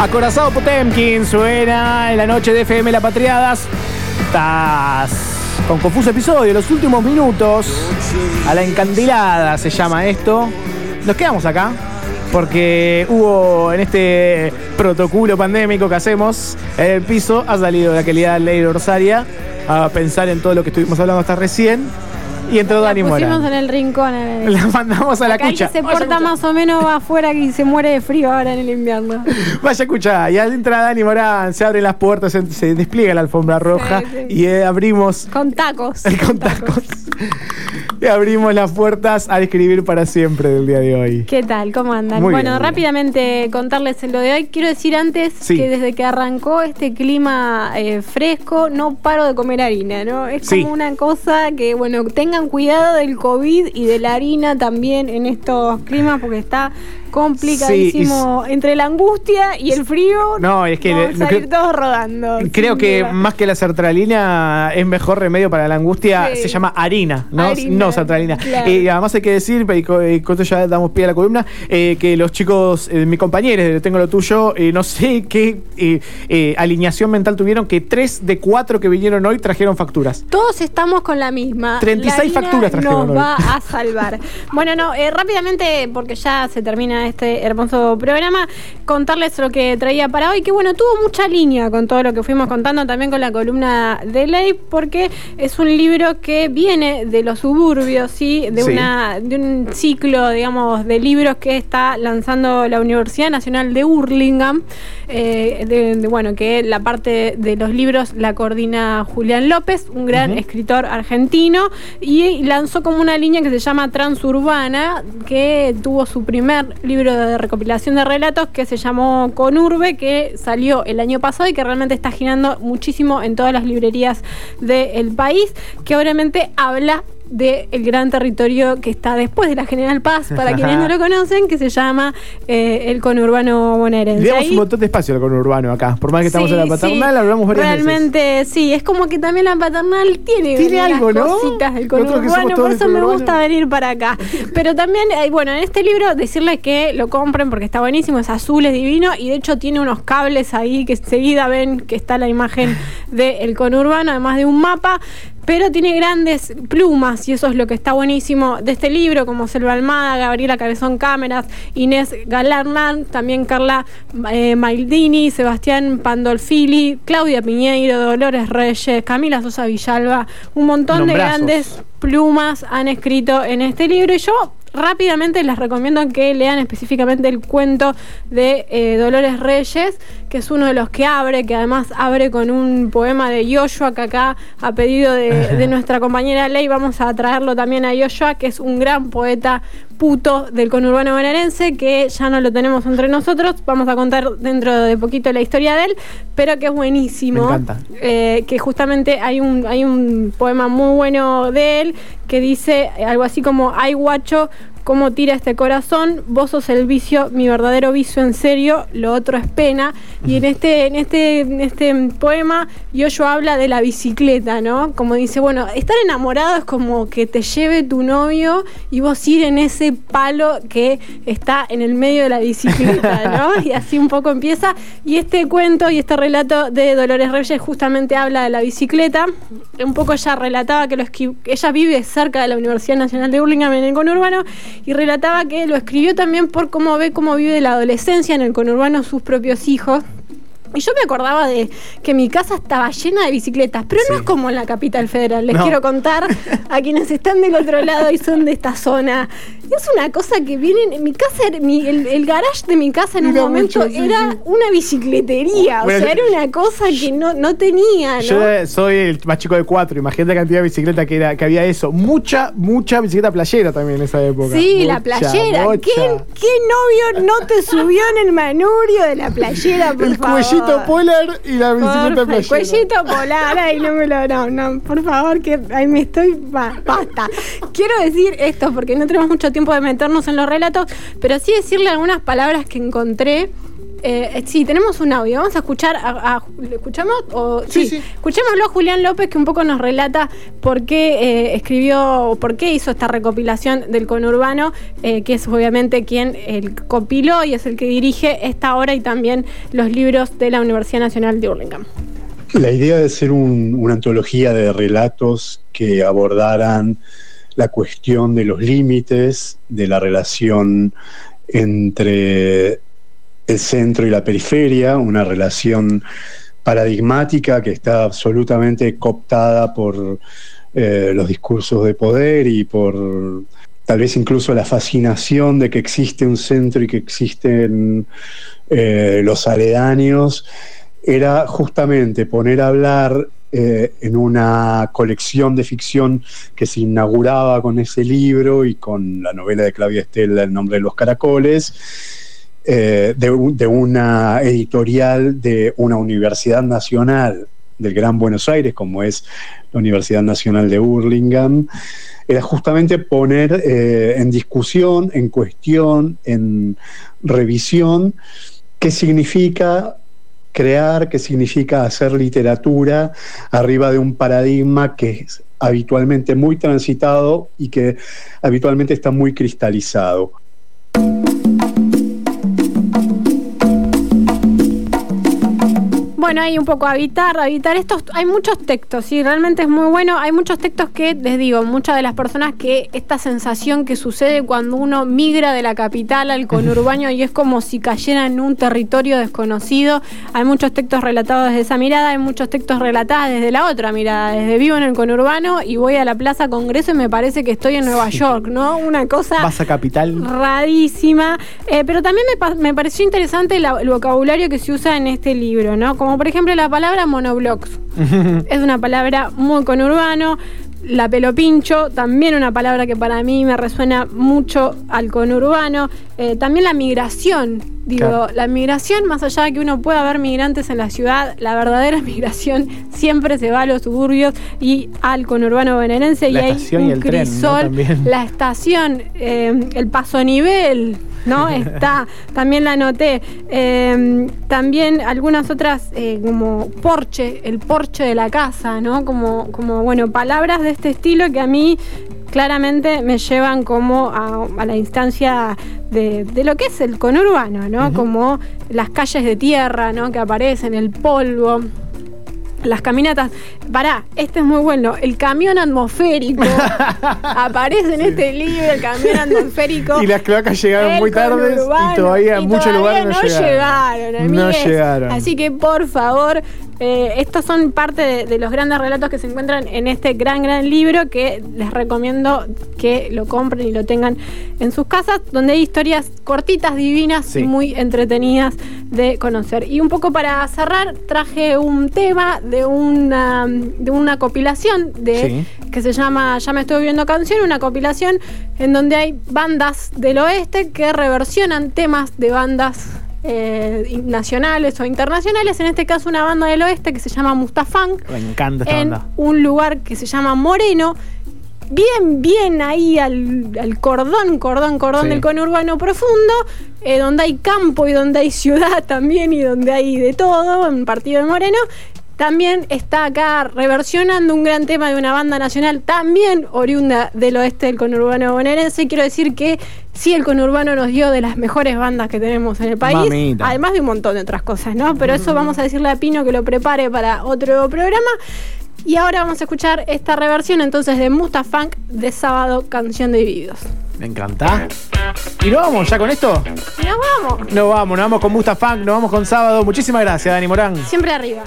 Acorazado Potemkin suena en la noche de FM La Patriadas. Estás con confuso episodio, los últimos minutos. A la encandilada se llama esto. Nos quedamos acá porque hubo en este protocolo pandémico que hacemos, el piso ha salido de la calidad ley Orsaria a pensar en todo lo que estuvimos hablando hasta recién. Y entró Dani La pusimos Mora. en el rincón. el- La mandamos a la cucha. que se Vaya porta cucha. más o menos va afuera y se muere de frío ahora en el invierno. Vaya escucha, y al entrar Dani Morán, se abren las puertas, se, se despliega la alfombra roja sí. y eh, abrimos Con tacos. con tacos. Y abrimos las puertas al escribir para siempre del día de hoy. ¿Qué tal? ¿Cómo andan? Muy bueno, bien, rápidamente contarles lo de hoy. Quiero decir antes Sí. que desde que arrancó este clima eh, fresco, no paro de comer harina, ¿no? Es Sí. como una cosa que, bueno, tengan cuidado del COVID y de la harina también en estos climas porque está complicadísimo entre la angustia y el frío. No, es que vamos le- a creo- ir todos rodando. Creo que duda. más que la sertralina es mejor remedio para la angustia, se llama harina, no, Harina, no sertralina. claro. Y además hay que decir, y con esto ya damos pie a la columna, eh, que los chicos, eh, mis compañeros de Tengo lo Tuyo, eh, no sé qué eh, eh, alineación mental tuvieron, que tres de cuatro que vinieron hoy trajeron facturas. Todos estamos con la misma. 36 La facturas trajeron Nos hoy. va a salvar. bueno, no, eh, rápidamente, porque ya se termina este hermoso programa, contarles lo que traía para hoy, que bueno, tuvo mucha línea con todo lo que fuimos contando, también con la columna de ley, porque es un libro que viene de los suburbios, ¿sí? De, Sí. Una, de un ciclo, digamos, de libros que está lanzando la Universidad Nacional de Hurlingham, eh, de, de, bueno, que la parte de los libros la coordina Julián López, un gran escritor argentino, y lanzó como una línea que se llama Transurbana, que tuvo su primer libro de recopilación de relatos que se llamó Conurbe, que salió el año pasado y que realmente está girando muchísimo en todas las librerías del país, que obviamente habla del gran territorio que está después de la General Paz, para quienes no lo conocen, que se llama eh, el conurbano bonaerense. Le damos un montón de espacio al conurbano acá, por más que estamos Sí, en la paternal, sí. hablamos varias veces. Realmente, sí, es como que también la paternal tiene, Tiene algo, ¿no? cositas del conurbano, por eso me gusta venir para acá. Pero también, eh, bueno, en este libro decirles que lo compren porque está buenísimo, es azul, es divino y de hecho tiene unos cables ahí que enseguida ven que está la imagen del conurbano, además de un mapa. Pero tiene grandes plumas y eso es lo que está buenísimo de este libro, como Selva Almada, Gabriela Cabezón Cámaras, Inés Galarnán, también Carla eh, Maldini, Sebastián Pandolfili, Claudia Piñeiro, Dolores Reyes, Camila Sosa Villalba, un montón de grandes plumas han escrito en este libro y yo rápidamente les recomiendo que lean específicamente el cuento de eh, Dolores Reyes, que es uno de los que abre, que además abre con un poema de Joshua, que acá a pedido de, de nuestra compañera Ley vamos a traerlo también a Joshua, que es un gran poeta puto del conurbano bonaerense, que ya no lo tenemos entre nosotros, vamos a contar dentro de poquito la historia de él, pero que es buenísimo. Me encanta. Eh, que justamente hay un, hay un poema muy bueno de él que dice algo así como, ay guacho, cómo tira este corazón, vos sos el vicio, mi verdadero vicio en serio, lo otro es pena. Y en este, en este, en este poema, Yoyo habla de la bicicleta, ¿no? Como dice, bueno, estar enamorado es como que te lleve tu novio y vos ir en ese palo que está en el medio de la bicicleta, ¿no? Y así un poco empieza. Y este cuento y este relato de Dolores Reyes justamente habla de la bicicleta. Un poco ella relataba que lo esqui- ella vive cerca de la Universidad Nacional de Burlingame en el conurbano y relataba que lo escribió también por cómo ve cómo vive la adolescencia en el conurbano sus propios hijos. Y yo me acordaba de que mi casa estaba llena de bicicletas, pero no es como en la capital federal. Les No. quiero contar a quienes están del otro lado y son de esta zona. Es una cosa que vienen. En mi casa, mi- el, el garage de mi casa en un momento mucho, sí, era sí. una bicicletería. Bueno, o sea, era una cosa que no, no tenía, ¿no? Yo soy el más chico de cuatro, imagínate la cantidad de bicicleta que, era, que había eso. Mucha, mucha bicicleta playera también en esa época. Sí, la playera. ¿Qué, qué novio no te subió en el manurio de la playera, por El favor? Cuellito polar y la bicicleta playera. el cuellito polar, ay, no me lo, no, no, por favor, que ahí me estoy, ba- basta. Quiero decir esto porque no tenemos mucho tiempo de meternos en los relatos, pero sí decirle algunas palabras que encontré Eh, sí, tenemos un audio. Vamos a escuchar. A, a- ¿lo ¿Escuchamos? O, Sí, sí. Escuchémoslo a Julián López, que un poco nos relata por qué eh, escribió, o por qué hizo esta recopilación del conurbano, eh, que es obviamente quien el copiló y es el que dirige esta obra y también los libros de la Universidad Nacional de Hurlingham. La idea de ser un- una antología de relatos que abordaran la cuestión de los límites de la relación entre el centro y la periferia, una relación paradigmática que está absolutamente cooptada por eh, los discursos de poder y por tal vez incluso la fascinación de que existe un centro y que existen eh, los aledaños, era justamente poner a hablar eh, en una colección de ficción que se inauguraba con ese libro y con la novela de Claudia Estela, El nombre de los caracoles, eh, de, un- de una editorial de una universidad nacional del Gran Buenos Aires, como es la Universidad Nacional de Hurlingham, era justamente poner eh, en discusión, en cuestión, en revisión, qué significa crear, qué significa hacer literatura arriba de un paradigma que es habitualmente muy transitado y que habitualmente está muy cristalizado. Bueno, hay un poco habitar, habitar estos, hay muchos textos, sí, realmente es muy bueno. Hay muchos textos que, les digo, muchas de las personas que esta sensación que sucede cuando uno migra de la capital al conurbano y es como si cayera en un territorio desconocido. Hay muchos textos relatados desde esa mirada, hay muchos textos relatados desde la otra mirada, desde vivo en el conurbano y voy a la Plaza Congreso y me parece que estoy en Nueva Sí. York, ¿no? Una cosa Vas a Capital. rarísima. Eh, pero también me, me pareció interesante la- el vocabulario que se usa en este libro, ¿no? Como por ejemplo la palabra monoblocks. es una palabra muy conurbano. La pelopincho, también una palabra que para mí me resuena mucho al conurbano. Eh, también la migración. Digo, Claro. la migración, más allá de que uno pueda ver migrantes en la ciudad, la verdadera migración siempre se va a los suburbios y al conurbano bonaerense. La y hay y un el tren, ¿no? crisol. La estación, eh, el paso nivel, ¿no? Está, también la anoté. Eh, también algunas otras, eh, como porche, el porche de la casa, ¿no? Como, como, bueno, palabras de este estilo que a mí claramente me llevan como a, a la instancia de, de lo que es el conurbano, ¿no? Como las calles de tierra, ¿no? Que aparecen, el polvo. Las caminatas. Pará, este es muy bueno. El camión atmosférico. Aparece en este libro el camión atmosférico. Y las cloacas llegaron muy tarde y todavía en muchos lugares no, no llegaron. llegaron. No llegaron. Así que por favor, eh, estos son parte de, de los grandes relatos que se encuentran en este gran, gran libro que les recomiendo que lo compren y lo tengan en sus casas, donde hay historias cortitas, divinas Sí. y muy entretenidas de conocer. Y un poco para cerrar, traje un tema de una, de una compilación de, que se llama Ya me estoy viendo canción, una compilación en donde hay bandas del oeste que reversionan temas de bandas eh, nacionales o internacionales, en este caso una banda del oeste que se llama Mustafunk, Me encanta esta en banda. un lugar que se llama Moreno, bien, bien ahí al, al cordón, cordón, cordón Sí. del conurbano profundo, eh, donde hay campo y donde hay ciudad también y donde hay de todo, en Partido de Moreno. También está acá reversionando un gran tema de una banda nacional, también oriunda del oeste del conurbano bonaerense. Quiero decir que sí, el conurbano nos dio de las mejores bandas que tenemos en el país, Mamita. además de un montón de otras cosas, ¿no? Pero eso vamos a decirle a Pino que lo prepare para otro programa. Y ahora vamos a escuchar esta reversión entonces de Mustafunk de Sábado, Canción de Divididos. Me encanta. ¿Y nos vamos ya con esto? Nos vamos. Nos vamos, nos vamos con Mustafunk, nos vamos con sábado. Muchísimas gracias, Dani Morán. Siempre arriba.